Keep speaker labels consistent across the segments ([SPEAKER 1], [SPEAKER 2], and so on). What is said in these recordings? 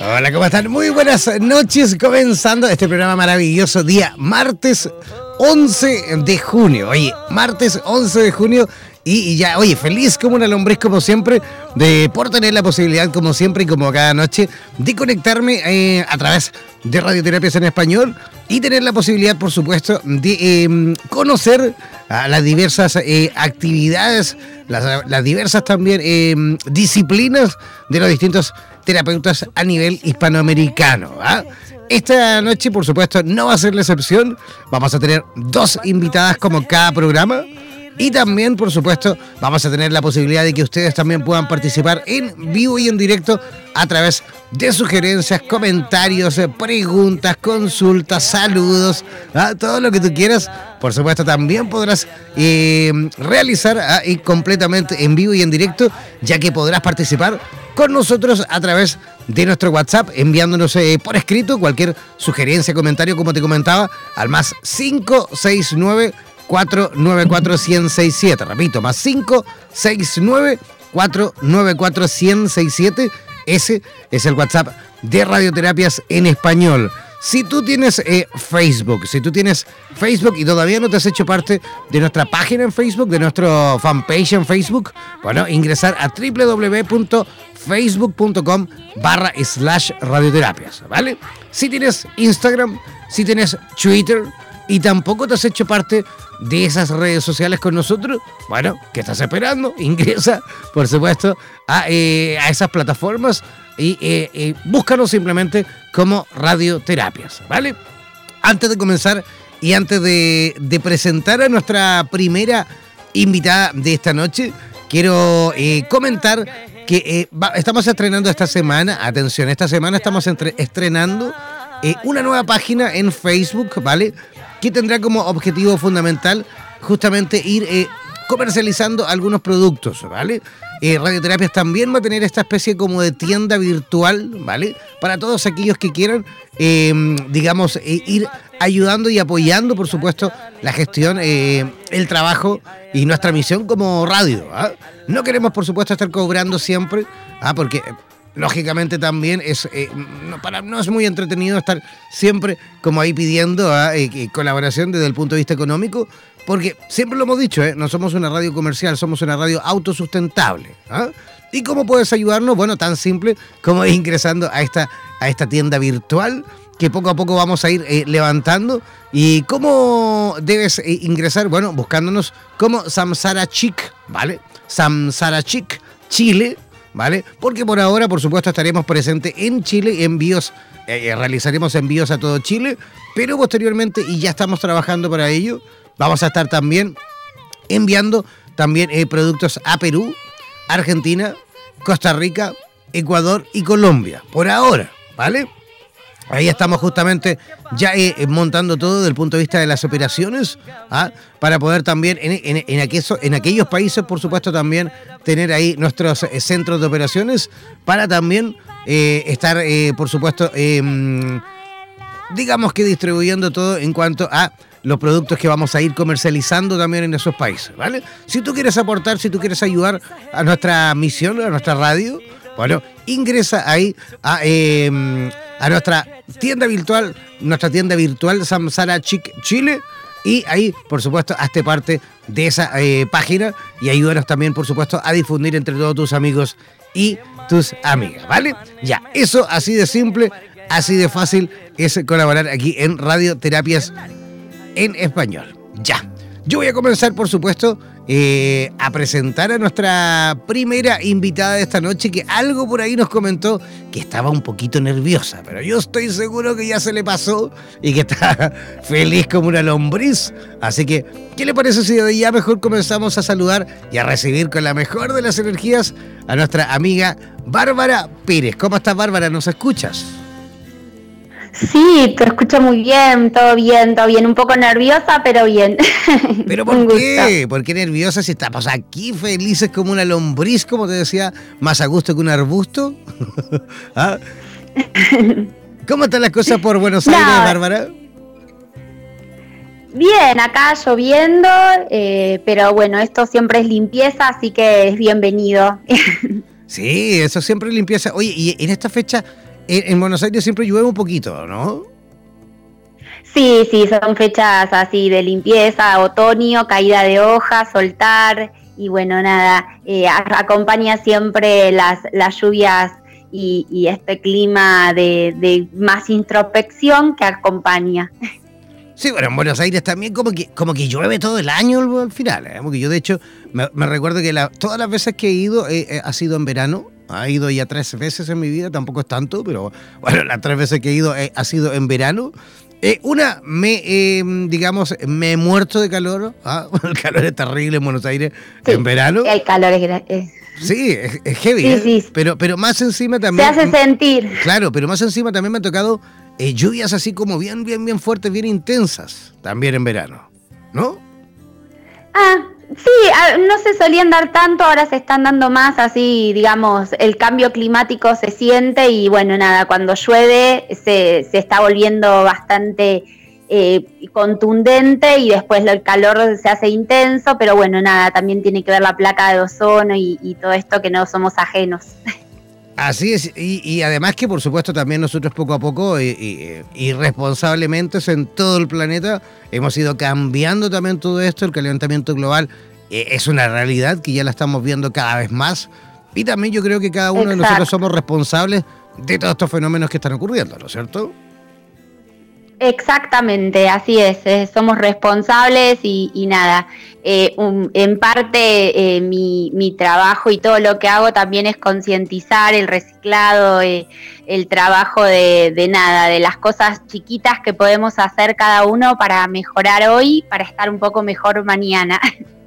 [SPEAKER 1] Hola, ¿cómo están? Muy buenas noches, comenzando este programa maravilloso, día martes 11 de junio. Oye, martes 11 de junio y, ya, oye, feliz como una lombriz como siempre, de por tener la posibilidad como siempre y como cada noche de conectarme eh, a través de Radioterapias en Español y tener la posibilidad, por supuesto, de em, conocer las diversas eh, actividades, las, diversas también em, disciplinas de los distintos terapeutas a nivel hispanoamericano. ¿ah? Esta noche, por supuesto, no va a ser la excepción. Vamos a tener dos invitadas como cada programa. Y también, por supuesto, vamos a tener la posibilidad de que ustedes también puedan participar en vivo y en directo a través de sugerencias, comentarios, eh, preguntas, consultas, saludos, ¿ah? todo lo que tú quieras. Por supuesto, también podrás eh, realizar ¿ah? completamente en vivo y en directo, ya que podrás participar con nosotros a través de nuestro WhatsApp, enviándonos eh, por escrito cualquier sugerencia, comentario, como te comentaba, al más 569 494 1067. Repito, más 569 494 1067. Ese es el WhatsApp de Radioterapias en español. Si tú tienes eh, Facebook, si tú tienes Facebook y todavía no te has hecho parte de nuestra página en Facebook, de nuestro fanpage en Facebook, bueno, ingresar a www.facebook.com barra slash radioterapias, ¿vale? Si tienes Instagram, si tienes Twitter y tampoco te has hecho parte de esas redes sociales con nosotros, bueno, ¿qué estás esperando? Ingresa, por supuesto, a, eh, a esas plataformas y eh, eh, búscanos simplemente como radioterapias, ¿vale? Antes de comenzar y antes de, presentar a nuestra primera invitada de esta noche, quiero eh, comentar que estamos estrenando esta semana, atención, esta semana estamos estrenando una nueva página en Facebook, ¿vale? Que tendrá como objetivo fundamental justamente ir comercializando algunos productos, ¿vale? Eh, Radioterapias también va a tener esta especie como de tienda virtual, ¿vale? Para todos aquellos que quieran, em, digamos, eh, ir ayudando y apoyando, por supuesto, la gestión, eh, el trabajo y nuestra misión como radio. ¿ah? No queremos, por supuesto, estar cobrando siempre, ¿ah? porque lógicamente también es no, para, no es muy entretenido estar siempre como ahí pidiendo ¿ah? colaboración desde el punto de vista económico, Porque siempre lo hemos dicho, ¿eh? no somos una radio comercial, somos una radio autosustentable. ¿ah? ¿Y cómo puedes ayudarnos? Bueno, tan simple como ingresando a esta, a esta tienda virtual que poco a poco vamos a ir eh, levantando. ¿Y cómo debes eh, ingresar? Bueno, buscándonos como Samsara Chic, ¿vale? Samsara Chic, Chile, ¿vale? Porque por ahora, por supuesto, estaremos presentes en Chile, envíos, eh, realizaremos envíos a todo Chile, pero posteriormente, y ya estamos trabajando para ello, vamos a estar también enviando también productos a Perú, Argentina, Costa Rica, Ecuador y Colombia. Por ahora, ¿vale? Ahí estamos justamente ya eh, eh, montando todo desde el punto de vista de las operaciones, ¿ah? para poder también en, aquellos, países, por supuesto, también tener ahí nuestros eh, centros de operaciones para también estar, por supuesto, em, digamos que distribuyendo todo en cuanto a los productos que vamos a ir comercializando también en esos países, ¿vale? Si tú quieres aportar, si tú quieres ayudar a nuestra misión, a nuestra radio, bueno, ingresa ahí a, em, a nuestra tienda virtual, nuestra tienda virtual Samsara Chic Chile. Y ahí, por supuesto, hazte parte de esa eh, página y ayúdanos también, por supuesto, a difundir entre todos tus amigos y tus amigas, ¿vale? Ya, eso así de simple, así de fácil es colaborar aquí en Radioterapias en Español. Ya. Yo voy a comenzar, por supuesto, eh, a presentar a nuestra primera invitada de esta noche, que algo por ahí nos comentó que estaba un poquito nerviosa, pero yo estoy seguro que ya se le pasó y que está feliz como una lombriz. Así que, ¿qué le parece si de ya mejor comenzamos a saludar y a recibir con la mejor de las energías a nuestra amiga Bárbara Pérez? ¿Cómo estás, Bárbara? ¿Nos escuchas?
[SPEAKER 2] Sí, te escucho muy bien, todo bien, todo bien. Un poco nerviosa, pero bien.
[SPEAKER 1] ¿Pero por qué? ¿Por qué nerviosa si estamos aquí felices como una lombriz, como te decía, más a gusto que un arbusto? ¿Ah? ¿Cómo están las cosas por Buenos Aires, Bárbara?
[SPEAKER 2] Bien, acá lloviendo, eh, pero bueno, esto siempre es limpieza, así que es bienvenido.
[SPEAKER 1] sí, eso siempre es limpieza. Oye, y en esta fecha en, Buenos Aires siempre llueve un poquito, ¿no?
[SPEAKER 2] Sí, sí, son fechas así de limpieza, otoño, caída de hojas, soltar y bueno, nada, eh, acompaña siempre las, las lluvias y, este clima de, más introspección que acompaña.
[SPEAKER 1] Sí, bueno, en Buenos Aires también como que, como que llueve todo el año al final, ¿eh? porque yo de hecho me, recuerdo que todas las veces que he ido eh, ha sido en verano ha ido ya tres veces en mi vida, tampoco es tanto, pero bueno, las tres veces que he ido eh, ha sido en verano. Eh, una, me, eh, digamos, me he muerto de calor. ¿ah? El calor es terrible en Buenos Aires en verano.
[SPEAKER 2] El calor es,
[SPEAKER 1] Sí, es, heavy. Sí, sí. Pero, pero más encima también.
[SPEAKER 2] Se hace sentir.
[SPEAKER 1] Claro, pero más encima también me han tocado lluvias así como bien, bien, bien fuertes, bien intensas, también en verano. ¿No?
[SPEAKER 2] Ah, Sí, no se solían dar tanto, ahora se están dando más, así digamos, el cambio climático se siente y bueno, nada, cuando llueve se, se está volviendo bastante eh, contundente y después el calor se hace intenso, pero bueno, nada, también tiene que ver la placa de ozono y, y todo esto que no somos ajenos.
[SPEAKER 1] Así es, y, además que por supuesto también nosotros poco a poco y, responsablemente en todo el planeta hemos ido cambiando también todo esto, el calentamiento global eh, es una realidad que ya la estamos viendo cada vez más y también yo creo que cada uno de nosotros somos responsables de todos estos fenómenos que están ocurriendo, ¿no es cierto?
[SPEAKER 2] Exactamente, así es, eh, somos responsables y, nada, eh, en parte eh, mi, mi, trabajo y todo lo que hago también es concientizar el reciclado, el trabajo de, de, nada, de las cosas chiquitas que podemos hacer cada uno para mejorar hoy, para estar un poco mejor mañana.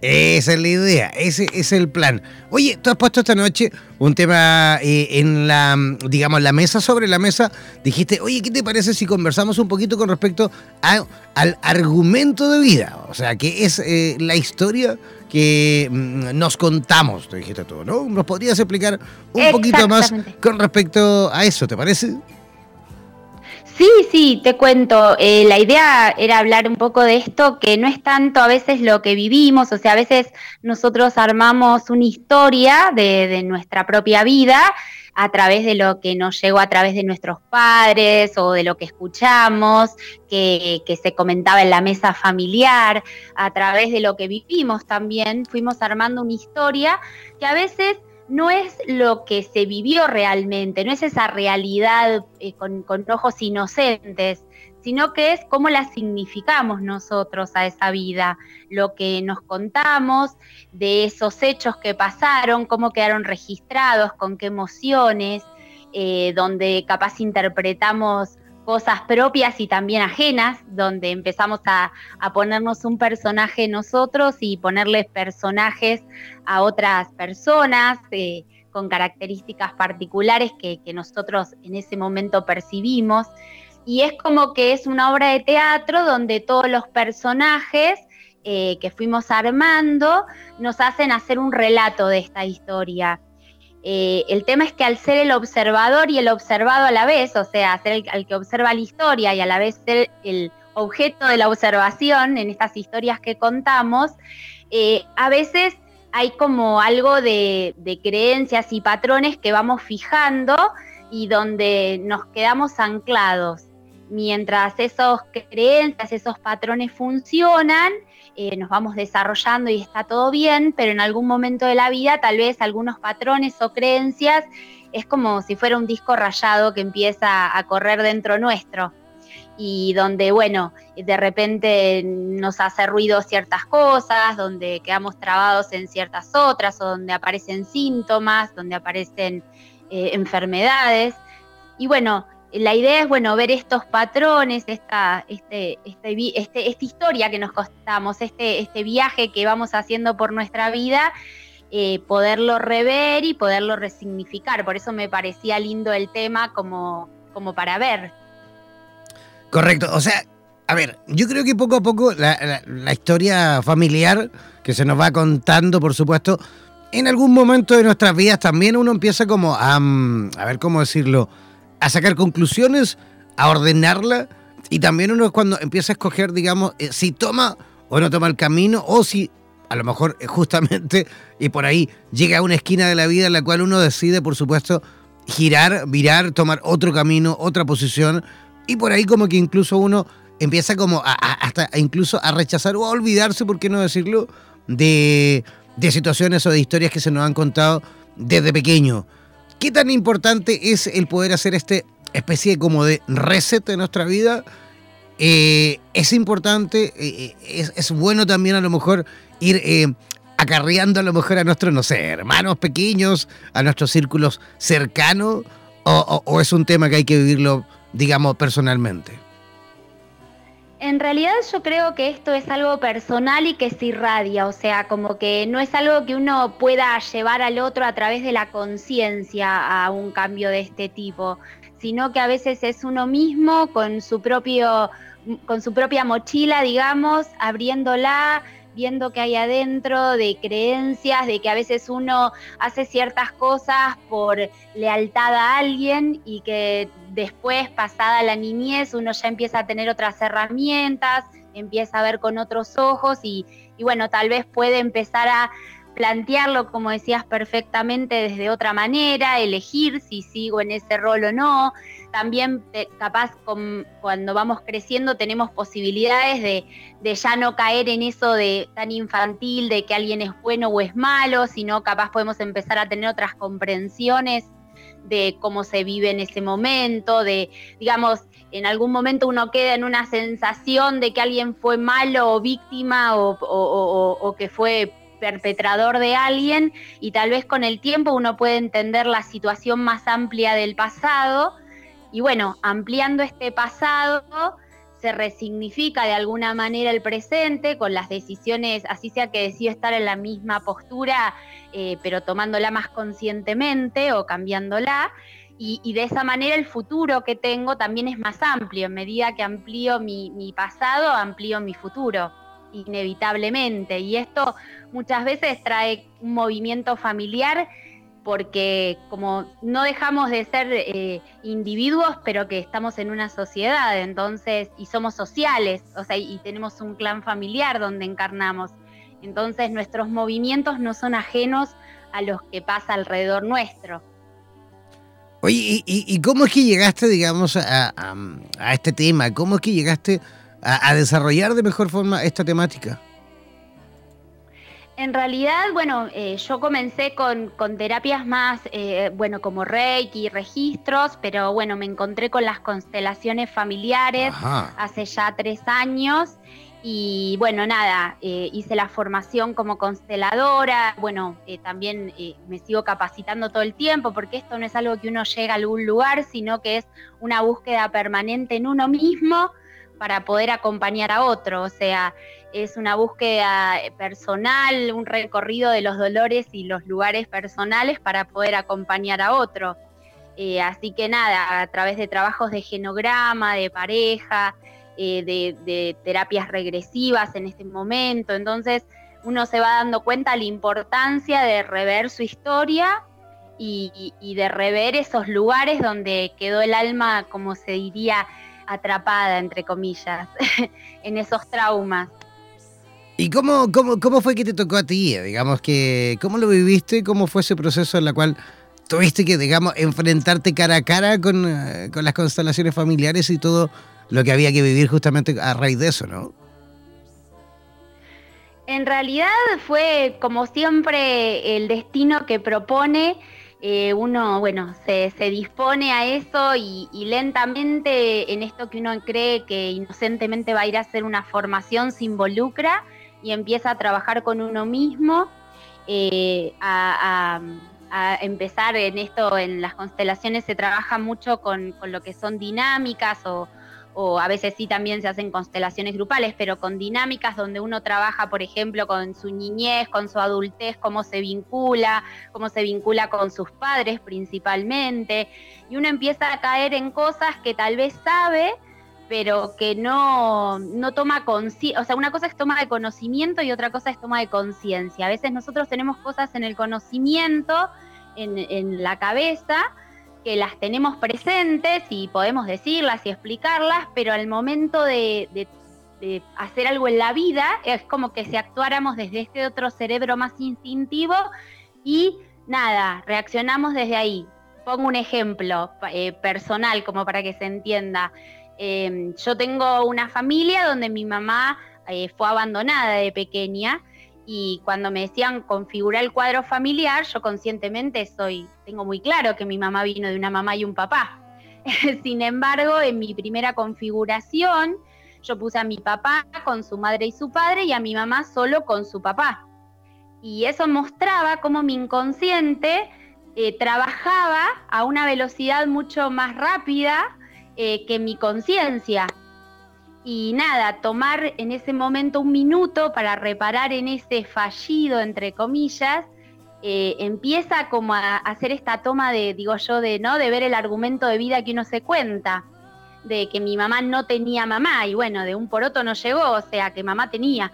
[SPEAKER 1] Esa es la idea, ese es el plan. Oye, tú has puesto esta noche un tema eh, en la, digamos, la mesa, sobre la mesa. Dijiste, oye, ¿qué te parece si conversamos un poquito con respecto al argumento de vida? O sea, que es eh, la historia que mm, nos contamos, te dijiste tú, ¿no? ¿Nos podrías explicar un poquito más con respecto a eso, te parece?
[SPEAKER 2] Sí, sí, te cuento. Eh, la idea era hablar un poco de esto, que no es tanto a veces lo que vivimos, o sea, a veces nosotros armamos una historia de, nuestra propia vida a través de lo que nos llegó a través de nuestros padres o de lo que escuchamos, que, que, se comentaba en la mesa familiar, a través de lo que vivimos también, fuimos armando una historia que a veces no es lo que se vivió realmente, no es esa realidad eh, con, ojos inocentes, sino que es cómo la significamos nosotros a esa vida, lo que nos contamos de esos hechos que pasaron, cómo quedaron registrados, con qué emociones, eh, donde capaz interpretamos cosas propias y también ajenas, donde empezamos a, ponernos un personaje nosotros y ponerles personajes a otras personas eh, con características particulares que, nosotros en ese momento percibimos. Y es como que es una obra de teatro donde todos los personajes eh, que fuimos armando nos hacen hacer un relato de esta historia. Eh, el tema es que al ser el observador y el observado a la vez, o sea, ser que observa la historia y a la vez ser el objeto de la observación en estas historias que contamos, eh, a veces hay como algo de, creencias y patrones que vamos fijando y donde nos quedamos anclados. Mientras esos creencias, esos patrones funcionan, eh, nos vamos desarrollando y está todo bien, pero en algún momento de la vida tal vez algunos patrones o creencias es como si fuera un disco rayado que empieza a correr dentro nuestro y donde, bueno, de repente nos hace ruido ciertas cosas, donde quedamos trabados en ciertas otras, o donde aparecen síntomas, donde aparecen eh, enfermedades. Y bueno, la idea es, bueno, ver estos patrones, esta, este, este, este, esta historia que nos costamos, este, este viaje que vamos haciendo por nuestra vida, eh, poderlo rever y poderlo resignificar. Por eso me parecía lindo el tema como, como para ver.
[SPEAKER 1] Correcto, o sea, a ver, yo creo que poco a poco la, historia familiar que se nos va contando, por supuesto, en algún momento de nuestras vidas también uno empieza como a, mm, a ver cómo decirlo, a sacar conclusiones, a ordenarla y también uno cuando empieza a escoger, digamos, eh, si toma o no toma el camino o si a lo mejor eh, justamente y por ahí llega a una esquina de la vida en la cual uno decide, por supuesto, girar, virar, tomar otro camino, otra posición y por ahí como que incluso uno empieza como a, hasta incluso a rechazar o a olvidarse, por qué no decirlo, de, de situaciones o de historias que se nos han contado desde pequeño. ¿Qué tan importante es el poder hacer este especie como de reset de nuestra vida? Eh, es importante, eh, eh, es, bueno también a lo mejor ir acarreando a lo mejor a nuestros, no sé, hermanos pequeños, a nuestros círculos cercanos, o es un tema que hay que vivirlo, digamos, personalmente.
[SPEAKER 2] En realidad yo creo que esto es algo personal y que se irradia, o sea, como que no es algo que uno pueda llevar al otro a través de la conciencia a un cambio de este tipo, sino que a veces es uno mismo con su propio con su propia mochila, digamos, abriéndola, viendo que hay adentro, de creencias, de que a veces uno hace ciertas cosas por lealtad a alguien y que después, pasada la niñez, uno ya empieza a tener otras herramientas, empieza a ver con otros ojos y, bueno, tal vez puede empezar a plantearlo, como decías perfectamente, desde otra manera, elegir si sigo en ese rol o no. También eh, capaz cuando vamos creciendo tenemos posibilidades de, de, ya no caer en eso de tan infantil, de que alguien es bueno o es malo, sino capaz podemos empezar a tener otras comprensiones de cómo se vive en ese momento, de, digamos, en algún momento uno queda en una sensación de que alguien fue malo o víctima o, o que fue perpetrador de alguien y tal vez con el tiempo uno puede entender la situación más amplia del pasado y bueno, ampliando este pasado se resignifica de alguna manera el presente con las decisiones, así sea que decido estar en la misma postura, eh, pero tomándola más conscientemente o cambiándola. Y, de esa manera el futuro que tengo también es más amplio. En medida que amplío mi, mi pasado, amplío mi futuro inevitablemente. Y esto muchas veces trae un movimiento familiar porque como no dejamos de ser eh, individuos, pero que estamos en una sociedad, entonces, y somos sociales, o sea, y tenemos un clan familiar donde encarnamos. Entonces nuestros movimientos no son ajenos a los que pasa alrededor nuestro.
[SPEAKER 1] Oye, ¿y, cómo es que llegaste, digamos, a, este tema? ¿Cómo es que llegaste a desarrollar de mejor forma esta temática?
[SPEAKER 2] En realidad, bueno, eh, yo comencé con, terapias más, eh, bueno, como Reiki y registros, pero bueno, me encontré con las constelaciones familiares hace ya tres años. Y bueno, nada, eh, hice la formación como consteladora, bueno, también me sigo capacitando todo el tiempo, porque esto no es algo que uno llega a algún lugar, sino que es una búsqueda permanente en uno mismo para poder acompañar a otro. O sea, es una búsqueda personal, un recorrido de los dolores y los lugares personales para poder acompañar a otro. Eh, así que nada, a través de trabajos de genograma, de pareja, eh, de, terapias regresivas en este momento, entonces uno se va dando cuenta la importancia de rever su historia y, de rever esos lugares donde quedó el alma, como se diría, atrapada, entre comillas, en esos traumas.
[SPEAKER 1] ¿Y cómo, cómo, cómo fue que te tocó a ti? Digamos que, ¿cómo lo viviste? ¿Cómo fue ese proceso en el cual tuviste que, digamos, enfrentarte cara a cara con, eh, con las constelaciones familiares y todo lo que había que vivir justamente a raíz de eso, ¿no?
[SPEAKER 2] En realidad fue como siempre el destino que propone. Eh, uno, bueno, se, se, dispone a eso y, lentamente en esto que uno cree que inocentemente va a ir a hacer una formación se involucra y empieza a trabajar con uno mismo, eh, a, empezar en esto, en las constelaciones se trabaja mucho con, lo que son dinámicas o, a veces sí también se hacen constelaciones grupales, pero con dinámicas donde uno trabaja, por ejemplo, con su niñez, con su adultez, cómo se vincula, cómo se vincula con sus padres principalmente, y uno empieza a caer en cosas que tal vez sabe, pero que no, no toma conciencia, o sea, una cosa es toma de conocimiento y otra cosa es toma de conciencia. A veces nosotros tenemos cosas en el conocimiento, en, la cabeza, que las tenemos presentes y podemos decirlas y explicarlas, pero al momento de, hacer algo en la vida es como que si actuáramos desde este otro cerebro más instintivo y nada, reaccionamos desde ahí. Pongo un ejemplo eh, personal como para que se entienda. Em, yo tengo una familia donde mi mamá eh, fue abandonada de pequeña y cuando me decían configurar el cuadro familiar, yo conscientemente soy, tengo muy claro que mi mamá vino de una mamá y un papá. Sin embargo, en mi primera configuración, yo puse a mi papá con su madre y su padre y a mi mamá solo con su papá. Y eso mostraba cómo mi inconsciente eh, trabajaba a una velocidad mucho más rápida eh, que mi conciencia. Y nada, tomar en ese momento un minuto para reparar en ese fallido, entre comillas, eh, empieza como a hacer esta toma de, digo yo, de, ¿no? de ver el argumento de vida que uno se cuenta, de que mi mamá no tenía mamá, y bueno, de un poroto no llegó, o sea, que mamá tenía.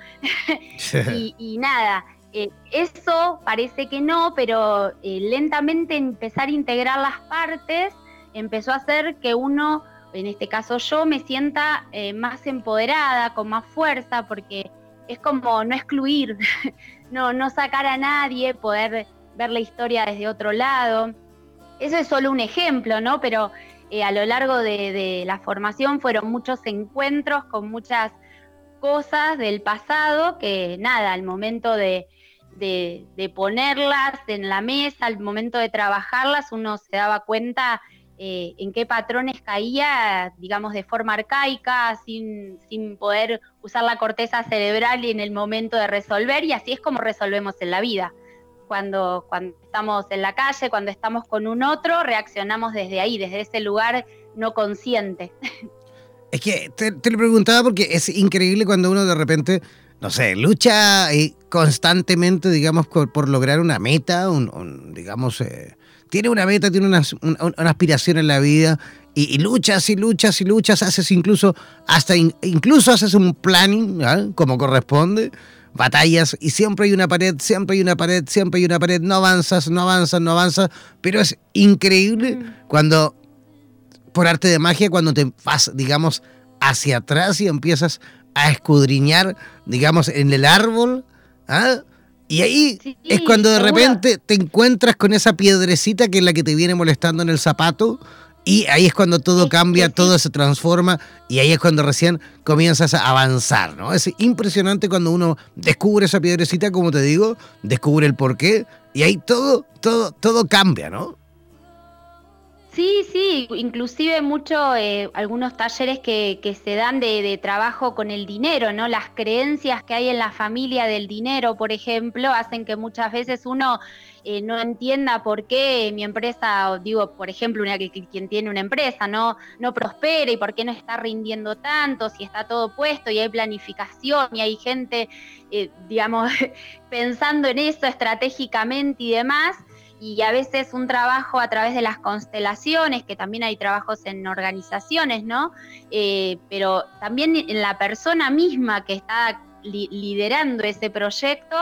[SPEAKER 2] y, nada, eh, eso parece que no, pero lentamente empezar a integrar las partes empezó a hacer que uno en este caso yo, me sienta eh, más empoderada, con más fuerza, porque es como no excluir, no, no sacar a nadie, poder ver la historia desde otro lado. Eso es solo un ejemplo, ¿no? Pero eh, a lo largo de, la formación fueron muchos encuentros con muchas cosas del pasado que nada, al momento de, de, ponerlas en la mesa, al momento de trabajarlas, uno se daba cuenta eh, en qué patrones caía, digamos, de forma arcaica, sin, sin poder usar la corteza cerebral y en el momento de resolver, y así es como resolvemos en la vida. Cuando, cuando estamos en la calle, cuando estamos con un otro, reaccionamos desde ahí, desde ese lugar no consciente.
[SPEAKER 1] Es que te, lo preguntaba porque es increíble cuando uno de repente, no sé, lucha constantemente, digamos, por, lograr una meta, un, digamos, eh, tiene una meta, tiene una, aspiración en la vida y, luchas y luchas y luchas, haces incluso, hasta incluso haces un planning, como corresponde, batallas y siempre hay una pared, siempre hay una pared, siempre hay una pared, no avanzas, no avanzas, no avanzas, pero es increíble mm. cuando, por arte de magia, cuando te vas, digamos, hacia atrás y empiezas a escudriñar, digamos, en el árbol, ¿ah? Y ahí es cuando de repente te encuentras con esa piedrecita que es la que te viene molestando en el zapato. Y ahí es cuando todo cambia, todo se transforma y ahí es cuando recién comienzas a avanzar, ¿no? Es impresionante cuando uno descubre esa piedrecita, como te digo, descubre el porqué y ahí todo, todo, todo cambia, ¿no?
[SPEAKER 2] Sí, sí, inclusive mucho eh, algunos talleres que, que se dan de, de, trabajo con el dinero, ¿no? Las creencias que hay en la familia del dinero, por ejemplo, hacen que muchas veces uno eh, no entienda por qué mi empresa, digo, por ejemplo, una, quien tiene una empresa, no, no prospera y por qué no está rindiendo tanto, si está todo puesto y hay planificación y hay gente, eh, digamos, pensando en eso estratégicamente y demás y a veces un trabajo a través de las constelaciones, que también hay trabajos en organizaciones, ¿no? Eh, pero también en la persona misma que está liderando ese proyecto,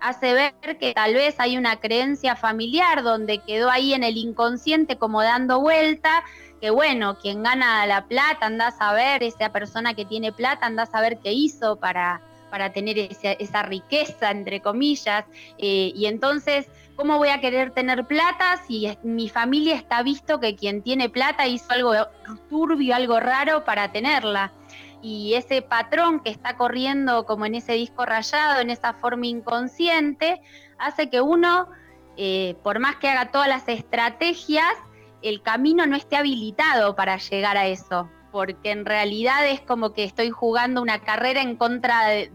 [SPEAKER 2] hace ver que tal vez hay una creencia familiar donde quedó ahí en el inconsciente como dando vuelta, que bueno, quien gana la plata, anda a saber, esa persona que tiene plata, anda a saber qué hizo para, para tener esa, riqueza, entre comillas, eh, y entonces ¿Cómo voy a querer tener plata si mi familia está visto que quien tiene plata hizo algo turbio, algo raro para tenerla? Y ese patrón que está corriendo como en ese disco rayado, en esa forma inconsciente, hace que uno, eh, por más que haga todas las estrategias, el camino no esté habilitado para llegar a eso, porque en realidad es como que estoy jugando una carrera en contra de,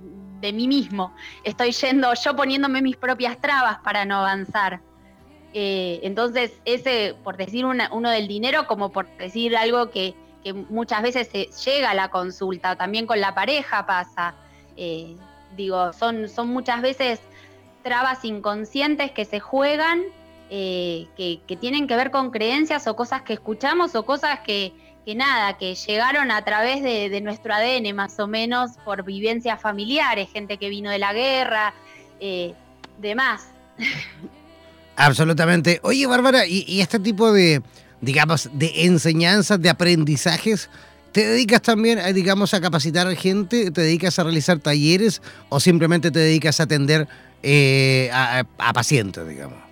[SPEAKER 2] de mí mismo. Estoy yendo yo poniéndome mis propias trabas para no avanzar. Eh, entonces, ese, por decir uno del dinero, como por decir algo que, muchas veces se llega a la consulta, también con la pareja pasa. Eh, digo, son, son muchas veces trabas inconscientes que se juegan, eh, que, que, tienen que ver con creencias o cosas que escuchamos o cosas que, que nada, que llegaron a través de, nuestro ADN más o menos por vivencias familiares, gente que vino de la guerra, eh, demás.
[SPEAKER 1] Absolutamente. Oye, Bárbara, ¿y, este tipo de, digamos, de enseñanzas, de aprendizajes, ¿te dedicas también, digamos, a capacitar gente? ¿Te dedicas a realizar talleres o simplemente te dedicas a atender eh, a pacientes, digamos?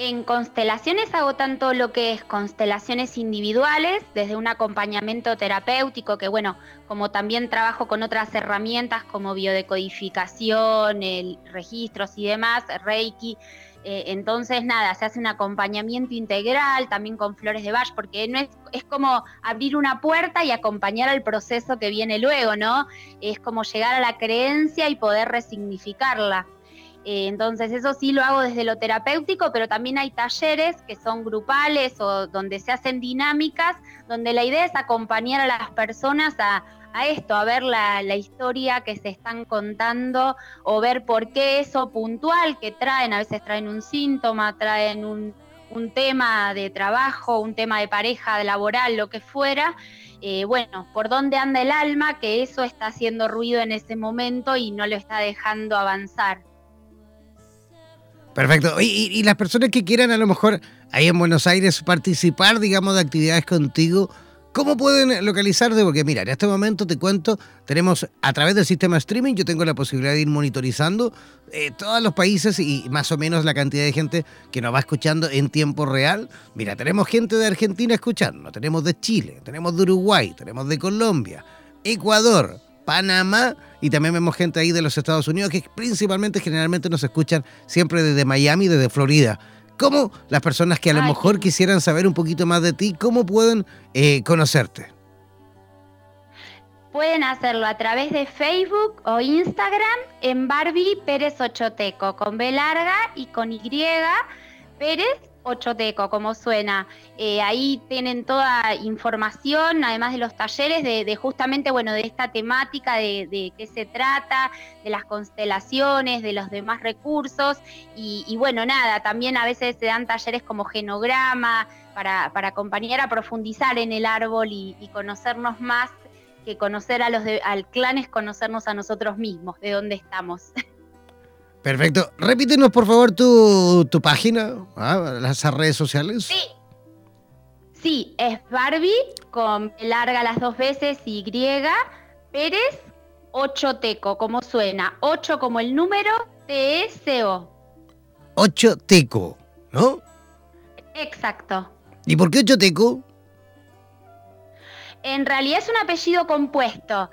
[SPEAKER 2] En constelaciones hago tanto lo que es constelaciones individuales, desde un acompañamiento terapéutico, que bueno, como también trabajo con otras herramientas como biodecodificación, el, registros y demás, Reiki. Eh, entonces, nada, se hace un acompañamiento integral, también con flores de Bach, porque no es, es como abrir una puerta y acompañar al proceso que viene luego, ¿no? Es como llegar a la creencia y poder resignificarla. Eh, entonces eso sí lo hago desde lo terapéutico, pero también hay talleres que son grupales o donde se hacen dinámicas, donde la idea es acompañar a las personas a, esto, a ver la, historia que se están contando o ver por qué eso puntual que traen, a veces traen un síntoma, traen un, tema de trabajo, un tema de pareja, laboral, lo que fuera. Eh, bueno, por dónde anda el alma, que eso está haciendo ruido en ese momento y no lo está dejando avanzar.
[SPEAKER 1] Perfecto. Y, las personas que quieran a lo mejor ahí en Buenos Aires participar, digamos, de actividades contigo, ¿cómo pueden localizarte? Porque mira, en este momento te cuento, tenemos a través del sistema streaming, yo tengo la posibilidad de ir monitorizando eh, todos los países y más o menos la cantidad de gente que nos va escuchando en tiempo real. Mira, tenemos gente de Argentina escuchando, tenemos de Chile, tenemos de Uruguay, tenemos de Colombia, Ecuador, Panamá y también vemos gente ahí de los Estados Unidos que principalmente generalmente nos escuchan siempre desde Miami, desde Florida. ¿Cómo las personas que a lo mejor quisieran saber un poquito más de ti, cómo pueden eh, conocerte?
[SPEAKER 2] Pueden hacerlo a través de Facebook o Instagram en Barbie Pérez Ochoteco, con B larga y con Y Pérez Ochoteco, como suena. Eh, ahí tienen toda información, además de los talleres, de, justamente, bueno, de esta temática, de, qué se trata, de las constelaciones, de los demás recursos. Y, bueno, nada, también a veces se dan talleres como genograma, para, acompañar a profundizar en el árbol y, conocernos más que conocer a los de, al clan es conocernos a nosotros mismos, de dónde estamos.
[SPEAKER 1] Perfecto. Repítenos, por favor, tu, tu página, ¿ah? las redes sociales.
[SPEAKER 2] Sí. Sí, es Barbie con larga las dos veces y Pérez 8 Teco, como suena. 8 como el número T-E-C-O.
[SPEAKER 1] 8 Teco, ¿no?
[SPEAKER 2] Exacto.
[SPEAKER 1] ¿Y por qué 8 Teco?
[SPEAKER 2] En realidad es un apellido compuesto.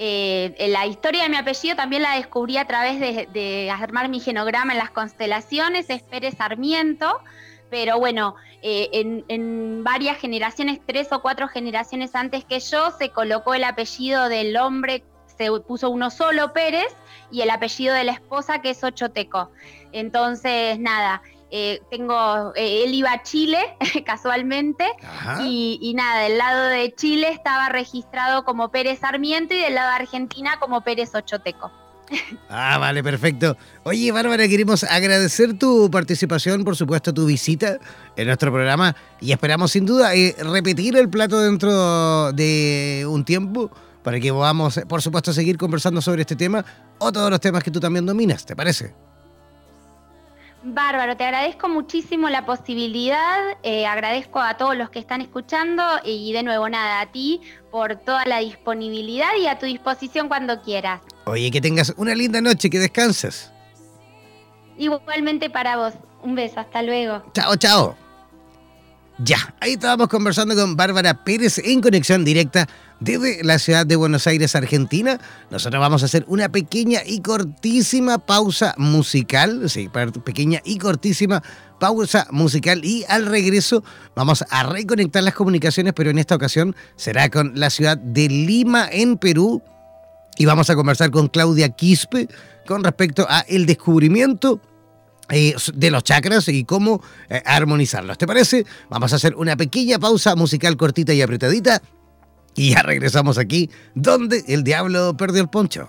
[SPEAKER 2] Eh, la historia de mi apellido también la descubrí a través de, armar mi genograma en las constelaciones, es Pérez Sarmiento, pero bueno, eh, en, varias generaciones, tres o cuatro generaciones antes que yo, se colocó el apellido del hombre, se puso uno solo, Pérez, y el apellido de la esposa, que es Ochoteco. Entonces, nada, eh, tengo, eh, él iba a Chile casualmente y, nada, del lado de Chile estaba registrado como Pérez Sarmiento y del lado de Argentina como Pérez Ochoteco.
[SPEAKER 1] Ah, vale, perfecto. Oye, Bárbara, queremos agradecer tu participación, por supuesto, tu visita en nuestro programa y esperamos sin duda eh, repetir el plato dentro de un tiempo para que podamos, por supuesto, seguir conversando sobre este tema o todos los temas que tú también dominas, ¿te parece?
[SPEAKER 2] Bárbaro, te agradezco muchísimo la posibilidad, eh, agradezco a todos los que están escuchando y de nuevo nada, a ti por toda la disponibilidad y a tu disposición cuando quieras.
[SPEAKER 1] Oye, que tengas una linda noche, que descanses.
[SPEAKER 2] Igualmente para vos, un beso, hasta luego.
[SPEAKER 1] Chao, chao. Ya, ahí estábamos conversando con Bárbara Pérez en conexión directa desde la ciudad de Buenos Aires, Argentina. Nosotros vamos a hacer una pequeña y cortísima pausa musical, sí, pequeña y cortísima pausa musical y al regreso vamos a reconectar las comunicaciones, pero en esta ocasión será con la ciudad de Lima, en Perú, y vamos a conversar con Claudia Quispe con respecto a el descubrimiento eh, de los chakras y cómo eh, armonizarlos. ¿Te parece? Vamos a hacer una pequeña pausa musical cortita y apretadita y ya regresamos aquí donde el diablo perdió el poncho.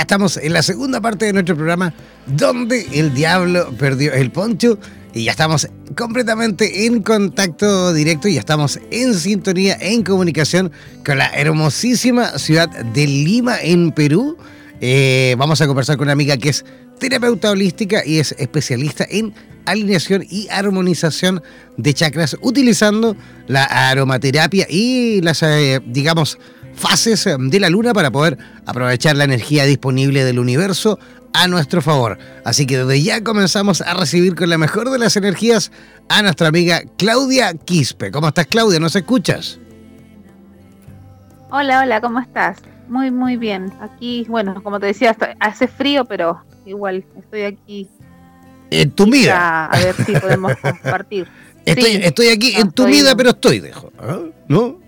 [SPEAKER 1] Ya estamos en la segunda parte de nuestro programa donde el diablo perdió el poncho y ya estamos completamente en contacto directo y ya estamos en sintonía, en comunicación con la hermosísima ciudad de Lima en Perú. Eh, vamos a conversar con una amiga que es terapeuta holística y es especialista en alineación y armonización de chakras utilizando la aromaterapia y las, eh, digamos, fases eh, de la luna para poder aprovechar la energía disponible del universo a nuestro favor. Así que desde ya comenzamos a recibir con la mejor de las energías a nuestra amiga Claudia Quispe. ¿Cómo estás Claudia? ¿Nos escuchas?
[SPEAKER 3] Hola, hola, ¿cómo estás? Muy, muy bien. Aquí, bueno, como te decía, hace frío, pero igual estoy aquí.
[SPEAKER 1] En tu vida.
[SPEAKER 3] A, ver si podemos compartir.
[SPEAKER 1] Estoy, aquí en tu vida, pero estoy, dejo. ¿ah? ¿No?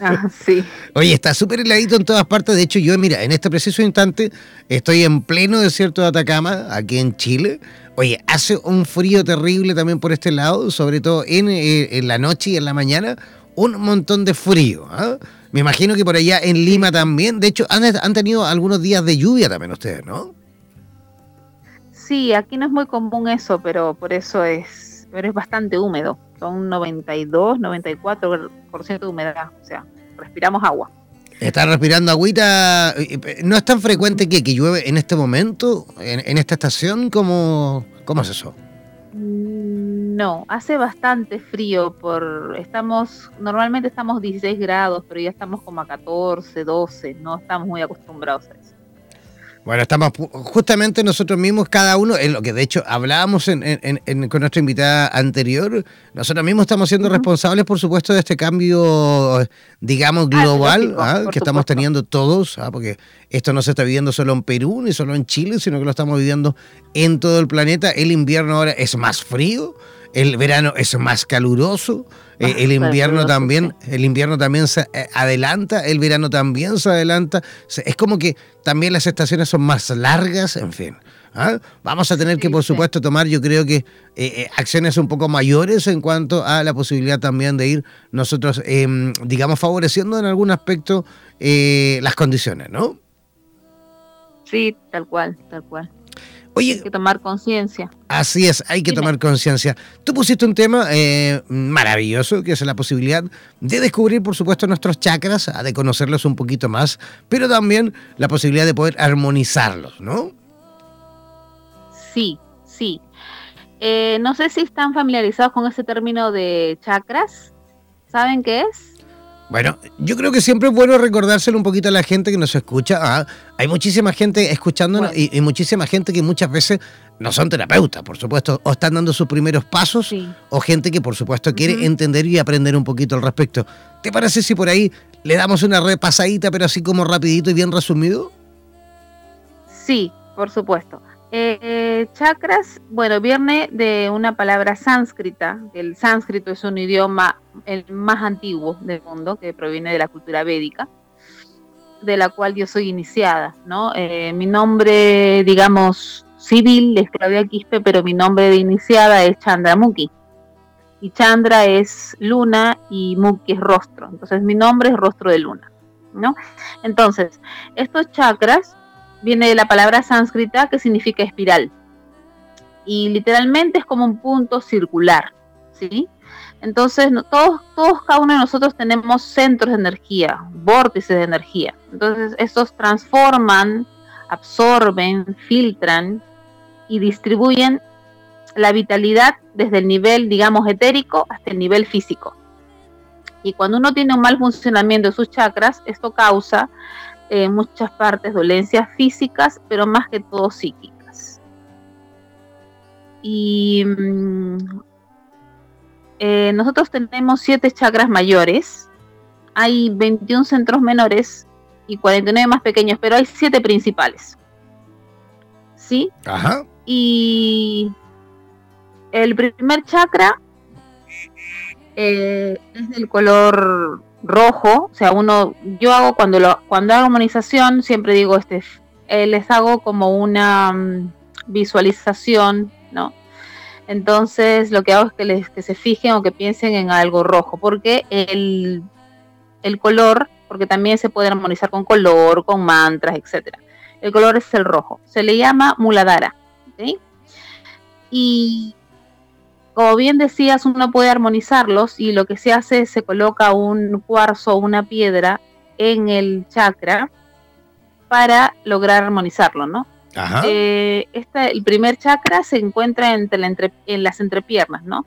[SPEAKER 3] Ah, sí.
[SPEAKER 1] Oye, está súper heladito en todas partes. De hecho, yo, mira, en este preciso instante estoy en pleno desierto de Atacama, aquí en Chile. Oye, hace un frío terrible también por este lado, sobre todo en, eh, la noche y en la mañana. Un montón de frío. ¿ah? Me imagino que por allá en Lima también. De hecho, han, han tenido algunos días de lluvia también ustedes, ¿no?
[SPEAKER 3] Sí, aquí no es muy común eso, pero por eso es, pero es bastante húmedo son 92, 94% de humedad, o sea, respiramos agua.
[SPEAKER 1] Estás respirando agüita. ¿No es tan frecuente que, que llueve en este momento, en, en esta estación? ¿Cómo, ¿Cómo es eso?
[SPEAKER 3] Mm, no, hace bastante frío por estamos normalmente estamos 16 grados, pero ya estamos como a 14, 12, no estamos muy acostumbrados a.
[SPEAKER 1] Bueno, estamos justamente nosotros mismos, cada uno, en lo que de hecho hablábamos en, con nuestra invitada anterior, nosotros mismos estamos siendo responsables, por supuesto, de este cambio, digamos, global ¿ah? que estamos teniendo todos, ¿ah? porque esto no se está viviendo solo en Perú ni solo en Chile, sino que lo estamos viviendo en todo el planeta. El invierno ahora es más frío, el verano es más caluroso, eh, el invierno también, el invierno también se eh, adelanta, el verano también se adelanta. Es como que también las estaciones son más largas, en fin. ¿ah? Vamos a tener que, por supuesto, tomar, yo creo que eh, acciones un poco mayores en cuanto a la posibilidad también de ir nosotros, em, digamos, favoreciendo en algún aspecto las condiciones, ¿no?
[SPEAKER 3] Sí, tal cual, tal cual. Oye, hay que tomar conciencia.
[SPEAKER 1] Así es, hay que tomar conciencia. Tú pusiste un tema eh, maravilloso, que es la posibilidad de descubrir, por supuesto, nuestros chakras, de conocerlos un poquito más, pero también la posibilidad de poder armonizarlos, ¿no?
[SPEAKER 3] Sí, sí. Eh, no sé si están familiarizados con ese término de chakras. ¿Saben qué es?
[SPEAKER 1] Bueno, yo creo que siempre es bueno recordárselo un poquito a la gente que nos escucha. Ah, hay muchísima gente escuchándonos y, muchísima gente que muchas veces no son terapeutas, por supuesto, o están dando sus primeros pasos, o gente que por supuesto quiere entender y aprender un poquito al respecto. ¿Te parece si por ahí le damos una repasadita, pero así como rapidito y bien resumido?
[SPEAKER 3] Sí, por supuesto. Eh, chakras, bueno, viene de una palabra sánscrita. El sánscrito es un idioma el más antiguo del mundo que proviene de la cultura védica, de la cual yo soy iniciada, ¿no? Eh, mi nombre, digamos, civil es Claudia Quispe, pero mi nombre de iniciada es Chandra Mukhi. Y Chandra es luna y Mukhi es rostro. Entonces mi nombre es rostro de luna, ¿no? Entonces, estos chakras viene de la palabra sánscrita que significa espiral. Y literalmente es como un punto circular, ¿sí? Entonces, todos, todos, cada uno de nosotros tenemos centros de energía, vórtices de energía. Entonces, estos transforman, absorben, filtran y distribuyen la vitalidad desde el nivel, digamos, etérico hasta el nivel físico. Y cuando uno tiene un mal funcionamiento de sus chakras, esto causa en muchas partes dolencias físicas, pero más que todo psíquicas. Y mm, eh, nosotros tenemos siete chakras mayores, hay 21 centros menores y 49 más pequeños, pero hay siete principales. ¿Sí?
[SPEAKER 1] Ajá.
[SPEAKER 3] Y el primer chakra eh, es del color rojo, o sea, uno, yo hago cuando lo, cuando hago armonización, siempre digo, este, eh, les hago como una mm, visualización, ¿no? Entonces lo que hago es que, les, que se fijen o que piensen en algo rojo, porque el, el color, porque también se puede armonizar con color, con mantras, etcétera. El color es el rojo, se le llama muladara, ¿sí? Y como bien decías, uno puede armonizarlos y lo que se hace es se coloca un cuarzo o una piedra en el chakra para lograr armonizarlo, ¿no? Ajá. Eh, el primer chakra se encuentra entre en las entrepiernas, ¿no?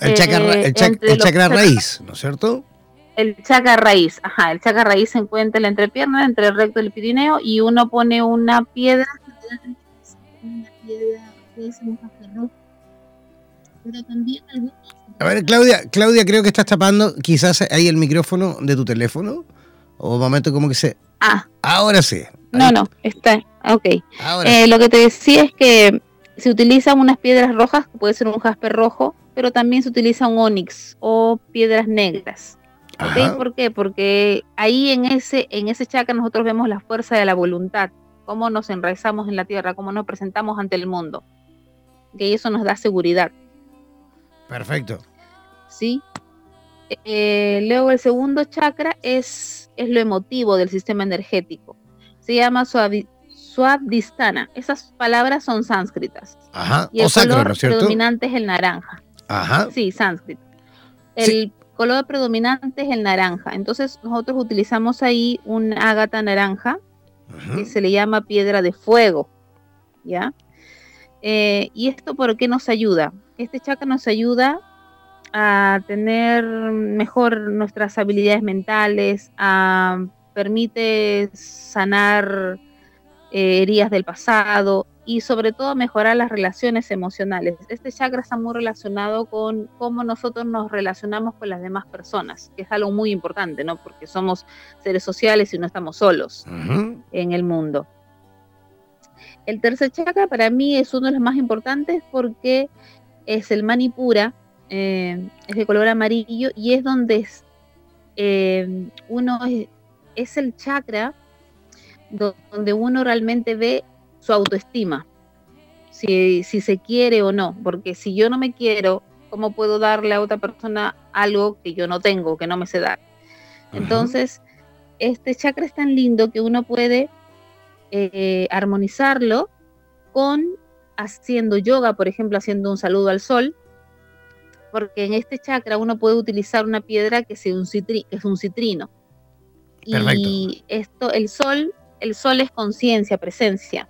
[SPEAKER 1] El, chakra, el, chakra raíz, ¿no es cierto?
[SPEAKER 3] El chakra raíz, ajá, el chakra raíz se encuentra en la entrepierna, entre el recto y el pirineo, y uno pone una piedra, una piedra,
[SPEAKER 1] a ver, Claudia, Claudia, creo que estás tapando quizás ahí el micrófono de tu teléfono. O un momento como que se.
[SPEAKER 3] Ah.
[SPEAKER 1] Ahora sí.
[SPEAKER 3] No, no, está. Ok. Eh, lo que te decía es que se utilizan unas piedras rojas, que puede ser un jasper rojo, pero también se utiliza un onix o piedras negras. ¿Por qué? Porque ahí en ese, en ese chakra nosotros vemos la fuerza de la voluntad, cómo nos enraizamos en la tierra, cómo nos presentamos ante el mundo. Que eso nos da seguridad.
[SPEAKER 1] Perfecto.
[SPEAKER 3] Sí. Eh, luego el segundo chakra es, es lo emotivo del sistema energético. Se llama suavdistana. Esas palabras son sánscritas.
[SPEAKER 1] Ajá.
[SPEAKER 3] Y el color predominante es el naranja.
[SPEAKER 1] Ajá.
[SPEAKER 3] Sí, sánscrito. El color predominante es el naranja. Entonces nosotros utilizamos ahí un ágata naranja que se le llama piedra de fuego, ¿ya? Eh, ¿Y esto por qué nos ayuda? Este chakra nos ayuda a tener mejor nuestras habilidades mentales, a, permite sanar eh, heridas del pasado y sobre todo mejorar las relaciones emocionales. Este chakra está muy relacionado con cómo nosotros nos relacionamos con las demás personas, que es algo muy importante, ¿no? Porque somos seres sociales y no estamos solos en el mundo. El tercer chakra para mí es uno de los más importantes porque es el manipura, eh, es de color amarillo y es donde eh, uno es, el chakra donde uno realmente ve su autoestima, si, se quiere o no, porque si yo no me quiero, ¿cómo puedo darle a otra persona algo que yo no tengo, que no me sé dar? Entonces, este chakra es tan lindo que uno puede eh, armonizarlo con haciendo yoga, por ejemplo, haciendo un saludo al sol, porque en este chakra uno puede utilizar una piedra que, sea un es un citrino. Y esto, el sol, el sol es conciencia, presencia.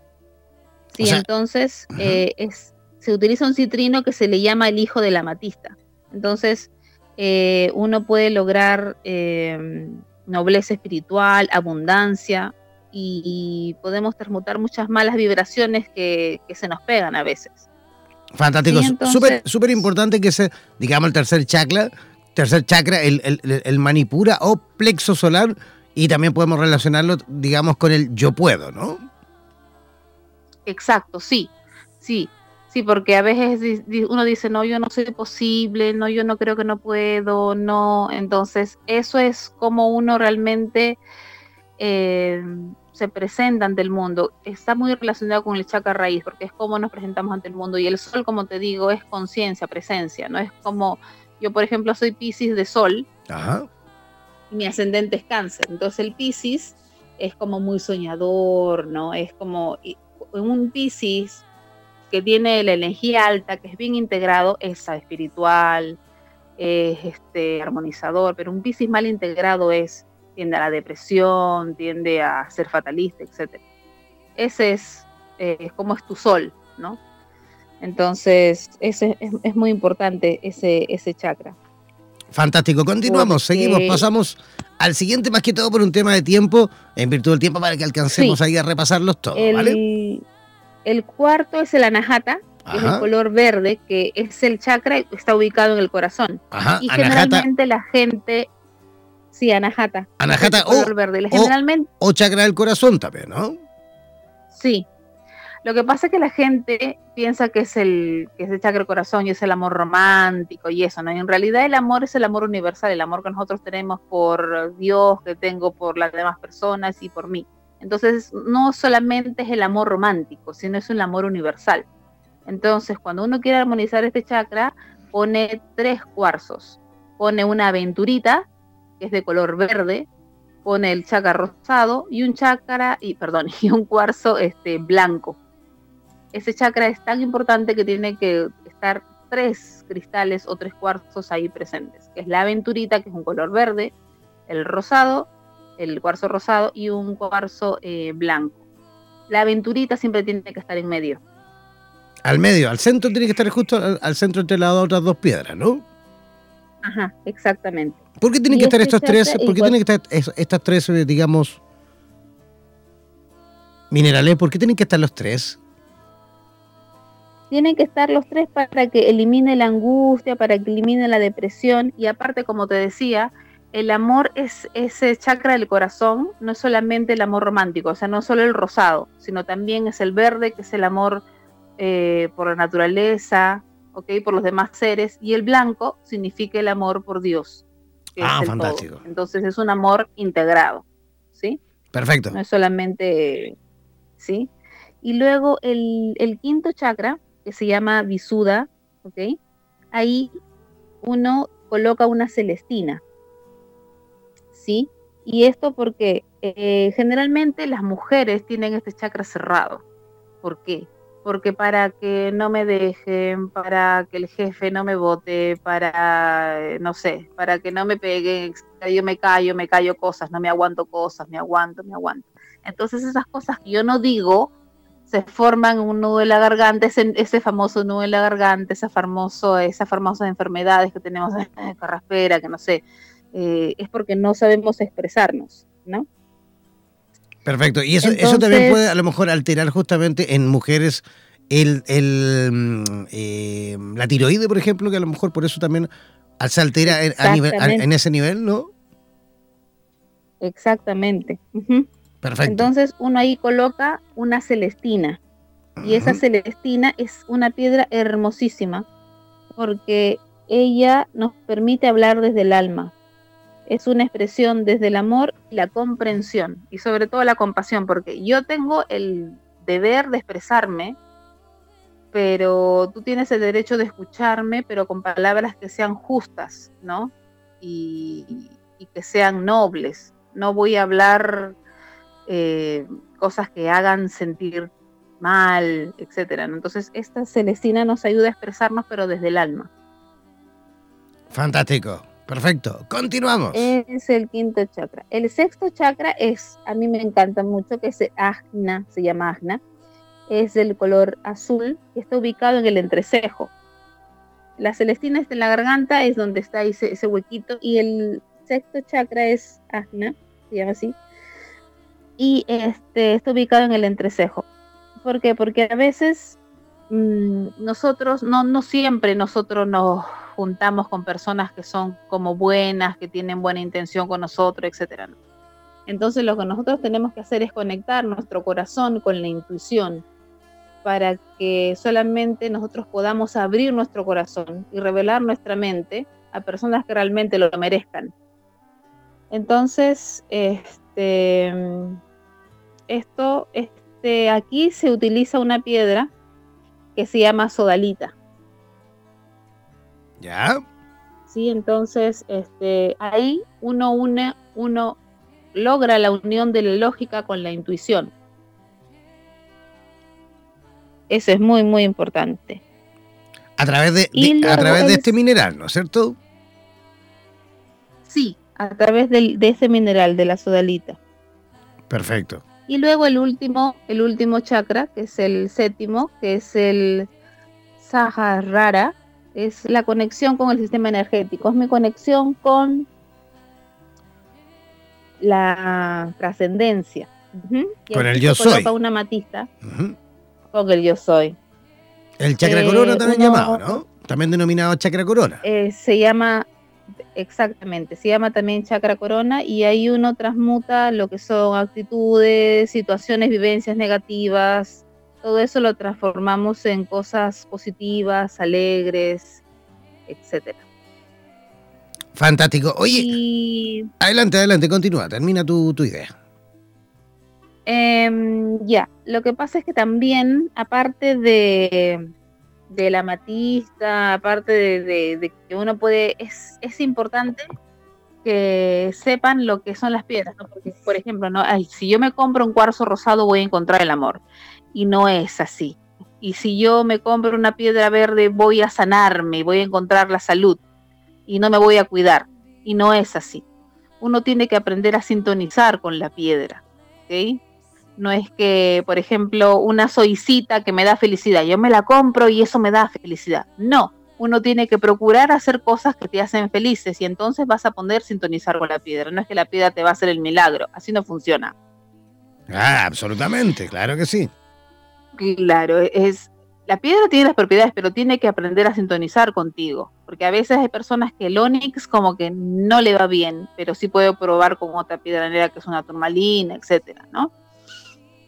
[SPEAKER 3] Sí, entonces eh, es, se utiliza un citrino que se le llama el hijo de la matista. Entonces, eh, uno puede lograr eh, nobleza espiritual, abundancia, y, podemos transmutar muchas malas vibraciones que, se nos pegan a veces.
[SPEAKER 1] Fantástico, súper importante que se, digamos, el tercer chakra, tercer chakra, el, el, manipura o plexo solar, y también podemos relacionarlo, digamos, con el yo puedo, ¿no?
[SPEAKER 3] Exacto, sí, sí, sí, porque a veces uno dice, no, yo no soy posible, no, yo no creo que no puedo, no, entonces eso es como uno realmente eh, se presenta ante el mundo. Está muy relacionado con el chakra raíz, porque es como nos presentamos ante el mundo. Y el sol, como te digo, es conciencia, presencia, ¿no? Es como, yo por ejemplo soy Pisces de sol, y mi ascendente es cáncer. Entonces el Pisces es como muy soñador, ¿no? Es como un Pisces que tiene la energía alta, que es bien integrado, es espiritual, es este, armonizador, pero un Pisces mal integrado es tiende a la depresión, tiende a ser fatalista, etc. Ese es eh, como es tu sol, ¿no? Entonces, ese es, muy importante ese, ese chakra.
[SPEAKER 1] Fantástico, continuamos, seguimos, pasamos al siguiente, más que todo por un tema de tiempo, en virtud del tiempo para que alcancemos ahí a repasarlos todos,
[SPEAKER 3] el,
[SPEAKER 1] ¿vale?
[SPEAKER 3] El cuarto es el anahata, que es el color verde, que es el chakra, está ubicado en el corazón.
[SPEAKER 1] Ajá,
[SPEAKER 3] y generalmente la gente Sí, anahata.
[SPEAKER 1] Anahata o,
[SPEAKER 3] verde. Generalmente,
[SPEAKER 1] o, chakra del corazón también, ¿no?
[SPEAKER 3] Sí. Lo que pasa es que la gente piensa que es el que es el chakra del corazón y es el amor romántico y eso, ¿no? Y en realidad el amor es el amor universal, el amor que nosotros tenemos por Dios, que tengo por las demás personas y por mí. Entonces, no solamente es el amor romántico, sino es un amor universal. Entonces, cuando uno quiere armonizar este chakra, pone tres cuarzos. Pone una aventurita, que es de color verde, pone el chakra rosado y un chakra, y perdón, y un cuarzo este, blanco. Ese chakra es tan importante que tiene que estar tres cristales o tres cuarzos ahí presentes, que es la aventurita, que es un color verde, el rosado, el cuarzo rosado y un cuarzo eh, blanco. La aventurita siempre tiene que estar en medio.
[SPEAKER 1] Al medio, al centro tiene que estar justo al, centro entre las otras dos piedras, ¿no?
[SPEAKER 3] Ajá, exactamente.
[SPEAKER 1] ¿Por qué tienen que estar estos tres? ¿Por qué tienen que estar estas tres, eh, digamos, minerales? ¿Por qué tienen que estar los tres?
[SPEAKER 3] Tienen que estar los tres para que elimine la angustia, para que elimine la depresión y aparte, como te decía, el amor es ese chakra del corazón, no es solamente el amor romántico, o sea, no solo el rosado, sino también es el verde, que es el amor eh, por la naturaleza, por los demás seres, y el blanco significa el amor por Dios.
[SPEAKER 1] ah, fantástico.
[SPEAKER 3] Entonces es un amor integrado, ¿sí?
[SPEAKER 1] Perfecto.
[SPEAKER 3] No es solamente, ¿sí? Y luego el, quinto chakra, que se llama Visuda, ¿ok? Ahí uno coloca una celestina, ¿sí? Y esto porque eh, generalmente las mujeres tienen este chakra cerrado. ¿Por qué? Porque para que no me dejen, para que el jefe no me vote, para, eh, no sé, para que no me peguen, yo me callo, me callo cosas, no me aguanto cosas, me aguanto, me aguanto. Entonces esas cosas que yo no digo se forman un nudo en la garganta, ese, famoso nudo en la garganta, esa famoso, esas famosas enfermedades que tenemos de carraspera, que no sé, eh, es porque no sabemos expresarnos, ¿no?
[SPEAKER 1] Perfecto. Y eso, eso también puede a lo mejor alterar justamente en mujeres el, el eh, la tiroide, por ejemplo, que a lo mejor por eso también se altera en, ese nivel, ¿no?
[SPEAKER 3] Exactamente. Perfecto. Entonces uno ahí coloca una celestina. Y esa celestina es una piedra hermosísima porque ella nos permite hablar desde el alma es una expresión desde el amor y la comprensión y sobre todo la compasión, porque yo tengo el deber de expresarme, pero tú tienes el derecho de escucharme, pero con palabras que sean justas, ¿no? Y, que sean nobles. No voy a hablar eh, cosas que hagan sentir mal, etcétera. Entonces, esta Celestina nos ayuda a expresarnos, pero desde el alma.
[SPEAKER 1] Fantástico. Perfecto, continuamos.
[SPEAKER 3] Es el quinto chakra. El sexto chakra es, a mí me encanta mucho, que es Ajna, se llama Ajna. Es el color azul, que está ubicado en el entrecejo. La celestina está en la garganta, es donde está ese, ese huequito. Y el sexto chakra es Ajna, se llama así. Y este, está ubicado en el entrecejo. ¿Por qué? Porque a veces mm, nosotros, no, no siempre nosotros nos juntamos con personas que son como buenas, que tienen buena intención con nosotros, etcétera. Entonces lo que nosotros tenemos que hacer es conectar nuestro corazón con la intuición para que solamente nosotros podamos abrir nuestro corazón y revelar nuestra mente a personas que realmente lo merezcan. Entonces, este, esto, este, aquí se utiliza una piedra que se llama sodalita.
[SPEAKER 1] ¿Ya?
[SPEAKER 3] Sí, entonces este, ahí uno une, uno logra la unión de la lógica con la intuición. Eso es muy, muy importante.
[SPEAKER 1] A través de, a través de este mineral, ¿no es cierto?
[SPEAKER 3] Sí, a través de, de ese mineral, de la sodalita.
[SPEAKER 1] Perfecto.
[SPEAKER 3] Y luego el último, el último chakra, que es el séptimo, que es el Sahasrara, es la conexión con el sistema energético, es mi conexión con la trascendencia.
[SPEAKER 1] Con el yo soy.
[SPEAKER 3] una matista con el yo soy.
[SPEAKER 1] El chakra corona eh, también llamado, ¿no? También denominado chakra corona.
[SPEAKER 3] Eh, se llama, exactamente, se llama también chakra corona y ahí uno transmuta lo que son actitudes, situaciones, vivencias negativas, todo eso lo transformamos en cosas positivas, alegres, etcétera.
[SPEAKER 1] Fantástico. Oye, adelante, adelante, continúa, termina tu, idea.
[SPEAKER 3] Em, ya, lo que pasa es que también, aparte de, de la matista, aparte de, que uno puede, es, es importante que sepan lo que son las piedras. Porque, por ejemplo, ¿no? si yo me compro un cuarzo rosado voy a encontrar el amor y no es así. Y si yo me compro una piedra verde, voy a sanarme, voy a encontrar la salud y no me voy a cuidar. Y no es así. Uno tiene que aprender a sintonizar con la piedra. No es que, por ejemplo, una soicita que me da felicidad, yo me la compro y eso me da felicidad. No, uno tiene que procurar hacer cosas que te hacen felices y entonces vas a poder sintonizar con la piedra. No es que la piedra te va a hacer el milagro, así no funciona.
[SPEAKER 1] Ah, absolutamente, claro que sí.
[SPEAKER 3] Claro, es la piedra tiene las propiedades, pero tiene que aprender a sintonizar contigo, porque a veces hay personas que el onix como que no le va bien, pero sí puede probar con otra piedra negra que es una turmalina, etcétera, ¿no?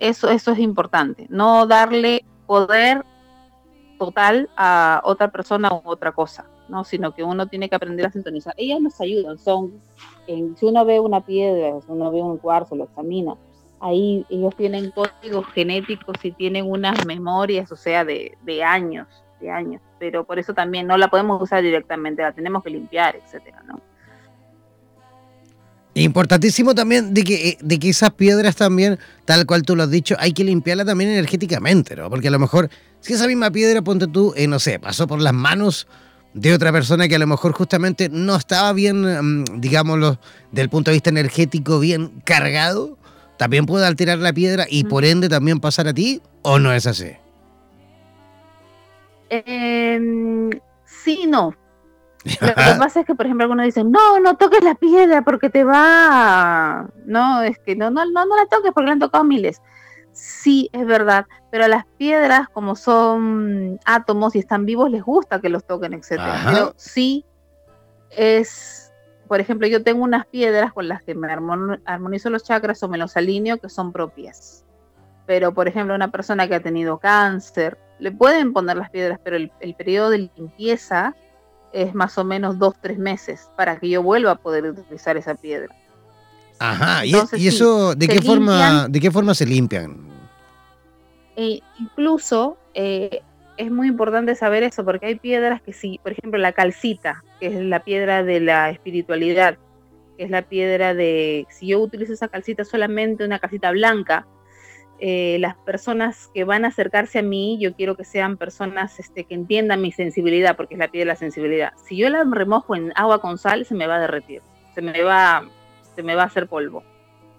[SPEAKER 3] Eso, eso es importante, no darle poder total a otra persona u otra cosa, ¿no? Sino que uno tiene que aprender a sintonizar. Ellas nos ayudan, son, en, si uno ve una piedra, si uno ve un cuarzo, lo examina, ahí ellos tienen códigos genéticos y tienen unas memorias, o sea, de, años, de años. Pero por eso también no la podemos usar directamente, la tenemos que limpiar, etcétera, ¿no?
[SPEAKER 1] Importantísimo también de que, eh, de que esas piedras también, tal cual tú lo has dicho, hay que limpiarla también energéticamente, ¿no? Porque a lo mejor, si esa misma piedra, ponte tú, eh, no sé, pasó por las manos de otra persona que a lo mejor justamente no estaba bien, mm, digámoslo, del punto de vista energético, bien cargado, también puede alterar la piedra y por ende también pasar a ti, ¿o no es así?
[SPEAKER 3] Eh, sí, no. Lo que pasa es que, por ejemplo, algunos dicen, no, no toques la piedra porque te va. No, es que no, no, no, no la toques porque la han tocado miles. Sí, es verdad, pero a las piedras, como son átomos y están vivos, les gusta que los toquen, etc. Pero sí es, por ejemplo, yo tengo unas piedras con las que me armonizo los chakras o me los alineo que son propias. Pero, por ejemplo, una persona que ha tenido cáncer, le pueden poner las piedras, pero el, el periodo de limpieza es más o menos dos, tres meses para que yo vuelva a poder utilizar esa piedra.
[SPEAKER 1] Ajá, y, eso, ¿de qué, forma, ¿de qué forma se limpian?
[SPEAKER 3] E incluso eh, es muy importante saber eso, porque hay piedras que sí, por ejemplo, la calcita, que es la piedra de la espiritualidad, que es la piedra de, si yo utilizo esa calcita solamente una calcita blanca, eh, las personas que van a acercarse a mí, yo quiero que sean personas este, que entiendan mi sensibilidad, porque es la piedra de la sensibilidad. Si yo la remojo en agua con sal, se me va a derretir, se me va, se me va a hacer polvo.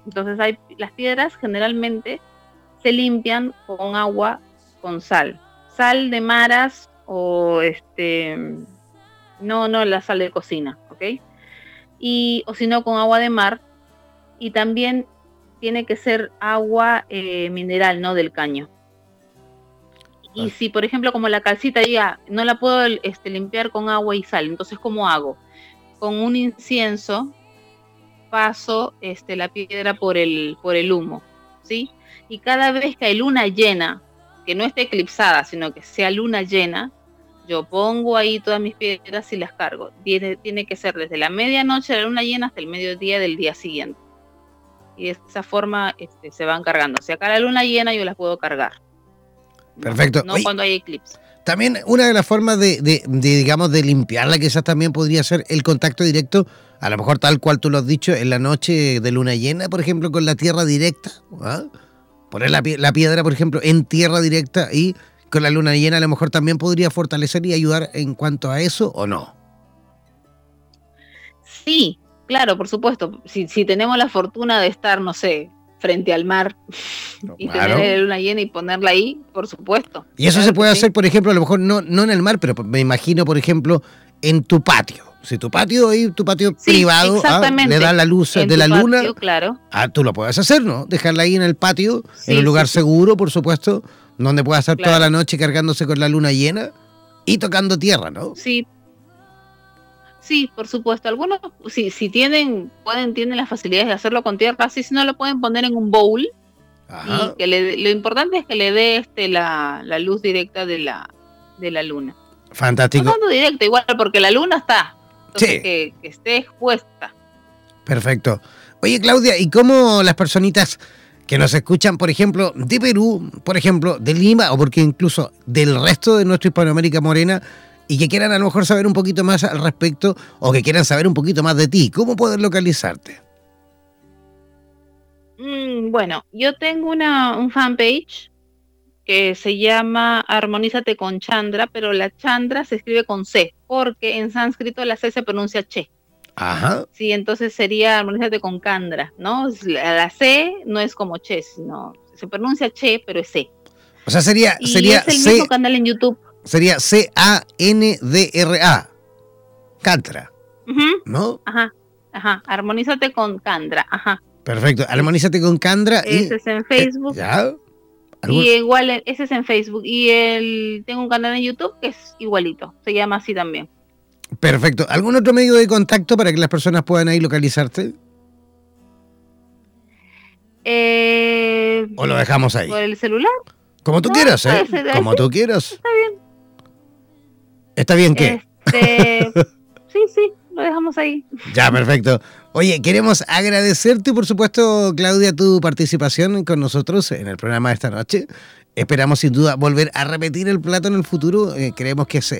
[SPEAKER 3] Entonces hay, las piedras generalmente se limpian con agua con sal. Sal de maras o este, no, no la sal de cocina, ¿ok? Y, o si no, con agua de mar. Y también tiene que ser agua eh, mineral, no del caño. Y si, por ejemplo, como la calcita ya no la puedo este, limpiar con agua y sal, entonces ¿cómo hago? Con un incienso paso este, la piedra por el, por el humo, ¿sí? Y cada vez que hay luna llena, que no esté eclipsada, sino que sea luna llena, yo pongo ahí todas mis piedras y las cargo. Tiene, tiene que ser desde la medianoche de la luna llena hasta el mediodía del día siguiente y de esa forma este, se van cargando. Si acá la luna llena yo las puedo cargar.
[SPEAKER 1] Perfecto.
[SPEAKER 3] No, cuando hay eclipse.
[SPEAKER 1] También una de las formas de, digamos, de limpiarla quizás también podría ser el contacto directo, a lo mejor tal cual tú lo has dicho, en la noche de luna llena, por ejemplo, con la tierra directa. ¿ah? Poner la, la piedra, por ejemplo, en tierra directa y con la luna llena a lo mejor también podría fortalecer y ayudar en cuanto a eso o no.
[SPEAKER 3] Sí, Claro, por supuesto. Si, tenemos la fortuna de estar, no sé, frente al mar y tener la luna llena y ponerla ahí, por supuesto.
[SPEAKER 1] Y eso se puede hacer, por ejemplo, a lo mejor no, no en el mar, pero me imagino, por ejemplo, en tu patio. Si tu patio ahí, tu patio privado, ah, le da la luz de la luna,
[SPEAKER 3] claro.
[SPEAKER 1] ah, tú lo puedes hacer, ¿no? Dejarla ahí en el patio, en un lugar seguro, por supuesto, donde pueda estar toda la noche cargándose con la luna llena y tocando tierra, ¿no?
[SPEAKER 3] Sí, Sí, por supuesto. Algunos, si, si tienen, pueden, tienen las facilidades de hacerlo con tierra, así si no lo pueden poner en un bowl. Y que lo importante es que le dé este la, luz directa de la, de la luna.
[SPEAKER 1] Fantástico.
[SPEAKER 3] No directa, igual, porque la luna está. Entonces, que, que esté expuesta.
[SPEAKER 1] Perfecto. Oye, Claudia, ¿y cómo las personitas que nos escuchan, por ejemplo, de Perú, por ejemplo, de Lima, o porque incluso del resto de nuestra Hispanoamérica Morena, y que quieran a lo mejor saber un poquito más al respecto o que quieran saber un poquito más de ti, ¿cómo poder localizarte?
[SPEAKER 3] Mm, bueno, yo tengo una un fanpage que se llama Armonízate con Chandra, pero la Chandra se escribe con C, porque en sánscrito la C se pronuncia Che.
[SPEAKER 1] Ajá.
[SPEAKER 3] Sí, entonces sería Armonízate con Candra, ¿no? La C no es como Che, sino se pronuncia Che, pero es C.
[SPEAKER 1] O sea, sería,
[SPEAKER 3] y
[SPEAKER 1] sería
[SPEAKER 3] es el mismo canal en YouTube
[SPEAKER 1] sería C-A-N-D-R-A. Candra. ¿No?
[SPEAKER 3] Ajá, ajá. Armonízate con Candra, ajá.
[SPEAKER 1] Perfecto. Armonízate con Candra.
[SPEAKER 3] Ese es en Facebook.
[SPEAKER 1] ¿Ya?
[SPEAKER 3] Y igual, ese es en Facebook. Y el, tengo un canal en YouTube que es igualito. Se llama así también.
[SPEAKER 1] Perfecto. ¿Algún otro medio de contacto para que las personas puedan ahí localizarte?
[SPEAKER 3] Eh,
[SPEAKER 1] ¿O lo dejamos ahí?
[SPEAKER 3] ¿Por el celular?
[SPEAKER 1] Como tú quieras, ¿eh? Como tú quieras.
[SPEAKER 3] Está bien.
[SPEAKER 1] ¿Está bien qué?
[SPEAKER 3] Este, sí, sí, lo dejamos ahí.
[SPEAKER 1] Ya, perfecto. Oye, queremos agradecerte, por supuesto, Claudia, tu participación con nosotros en el programa de esta noche. Esperamos sin duda volver a repetir el plato en el futuro. Eh, creemos que es,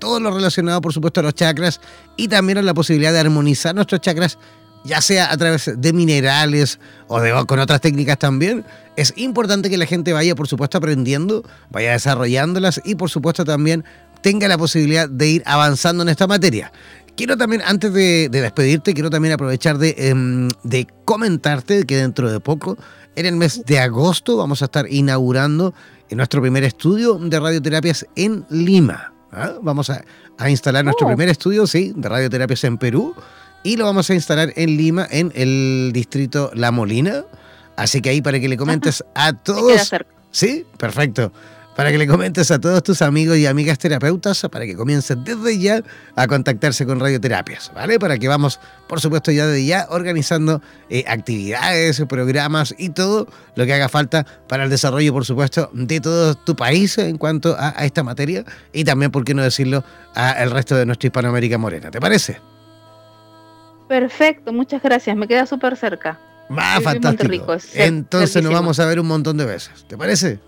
[SPEAKER 1] todo lo relacionado, por supuesto, a los chakras y también a la posibilidad de armonizar nuestros chakras ya sea a través de minerales o de, con otras técnicas también, es importante que la gente vaya, por supuesto, aprendiendo, vaya desarrollándolas y, por supuesto, también tenga la posibilidad de ir avanzando en esta materia. Quiero también, antes de, despedirte, quiero también aprovechar de, em, de comentarte que dentro de poco, en el mes de agosto, vamos a estar inaugurando nuestro primer estudio de radioterapias en Lima. ¿ah? Vamos a, instalar nuestro oh. primer estudio, sí, de radioterapias en Perú y lo vamos a instalar en Lima, en el distrito La Molina. Así que ahí para que le comentes a todos. Sí, perfecto. Para que le comentes a todos tus amigos y amigas terapeutas, para que comiencen desde ya a contactarse con radioterapias, ¿vale? Para que vamos, por supuesto, ya desde ya organizando eh, actividades, programas y todo lo que haga falta para el desarrollo, por supuesto, de todo tu país en cuanto a, a esta materia y también, por qué no decirlo, al resto de nuestra Hispanoamérica morena. ¿Te parece?
[SPEAKER 3] Perfecto, muchas gracias. Me queda súper cerca.
[SPEAKER 1] Va, fantástico. Entonces nos vamos a ver un montón de veces. ¿Te parece?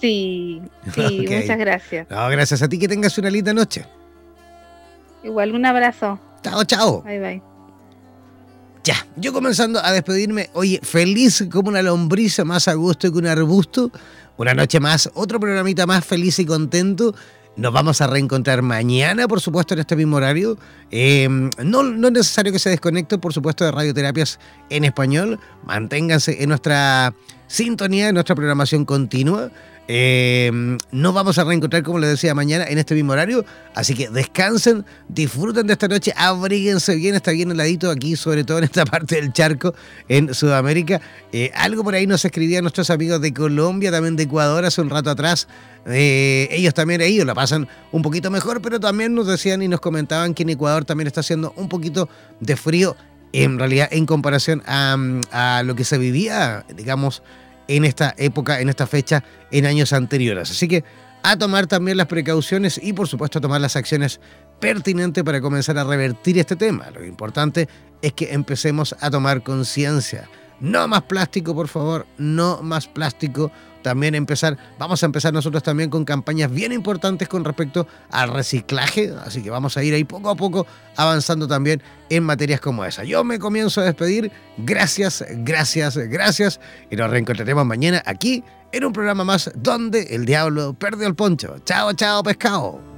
[SPEAKER 3] Sí, sí, muchas gracias.
[SPEAKER 1] No, gracias a ti que tengas una linda noche.
[SPEAKER 3] Igual, un abrazo.
[SPEAKER 1] Chao, chao.
[SPEAKER 3] Bye, bye.
[SPEAKER 1] Ya, yo comenzando a despedirme. Oye, feliz como una lombriza, más a gusto que un arbusto. Una noche más, otro programita más feliz y contento. Nos vamos a reencontrar mañana, por supuesto, en este mismo horario. Em, no, no es necesario que se desconecte, por supuesto, de radioterapias en español. Manténganse en nuestra sintonía, en nuestra programación continua. Eh, nos vamos a reencontrar, como les decía, mañana en este mismo horario. Así que descansen, disfruten de esta noche, abríguense bien, está bien heladito aquí, sobre todo en esta parte del charco en Sudamérica. Eh, algo por ahí nos escribían nuestros amigos de Colombia, también de Ecuador hace un rato atrás. Eh, ellos también, ellos la pasan un poquito mejor, pero también nos decían y nos comentaban que en Ecuador también está haciendo un poquito de frío, en realidad, en comparación a, a lo que se vivía, digamos, en esta época, en esta fecha, en años anteriores. Así que a tomar también las precauciones y por supuesto a tomar las acciones pertinentes para comenzar a revertir este tema. Lo importante es que empecemos a tomar conciencia. No más plástico, por favor, no más plástico también empezar, vamos a empezar nosotros también con campañas bien importantes con respecto al reciclaje, así que vamos a ir ahí poco a poco avanzando también en materias como esa. Yo me comienzo a despedir, gracias, gracias, gracias, y nos reencontraremos mañana aquí en un programa más donde el diablo perdió el poncho. Chao, chao, pescado.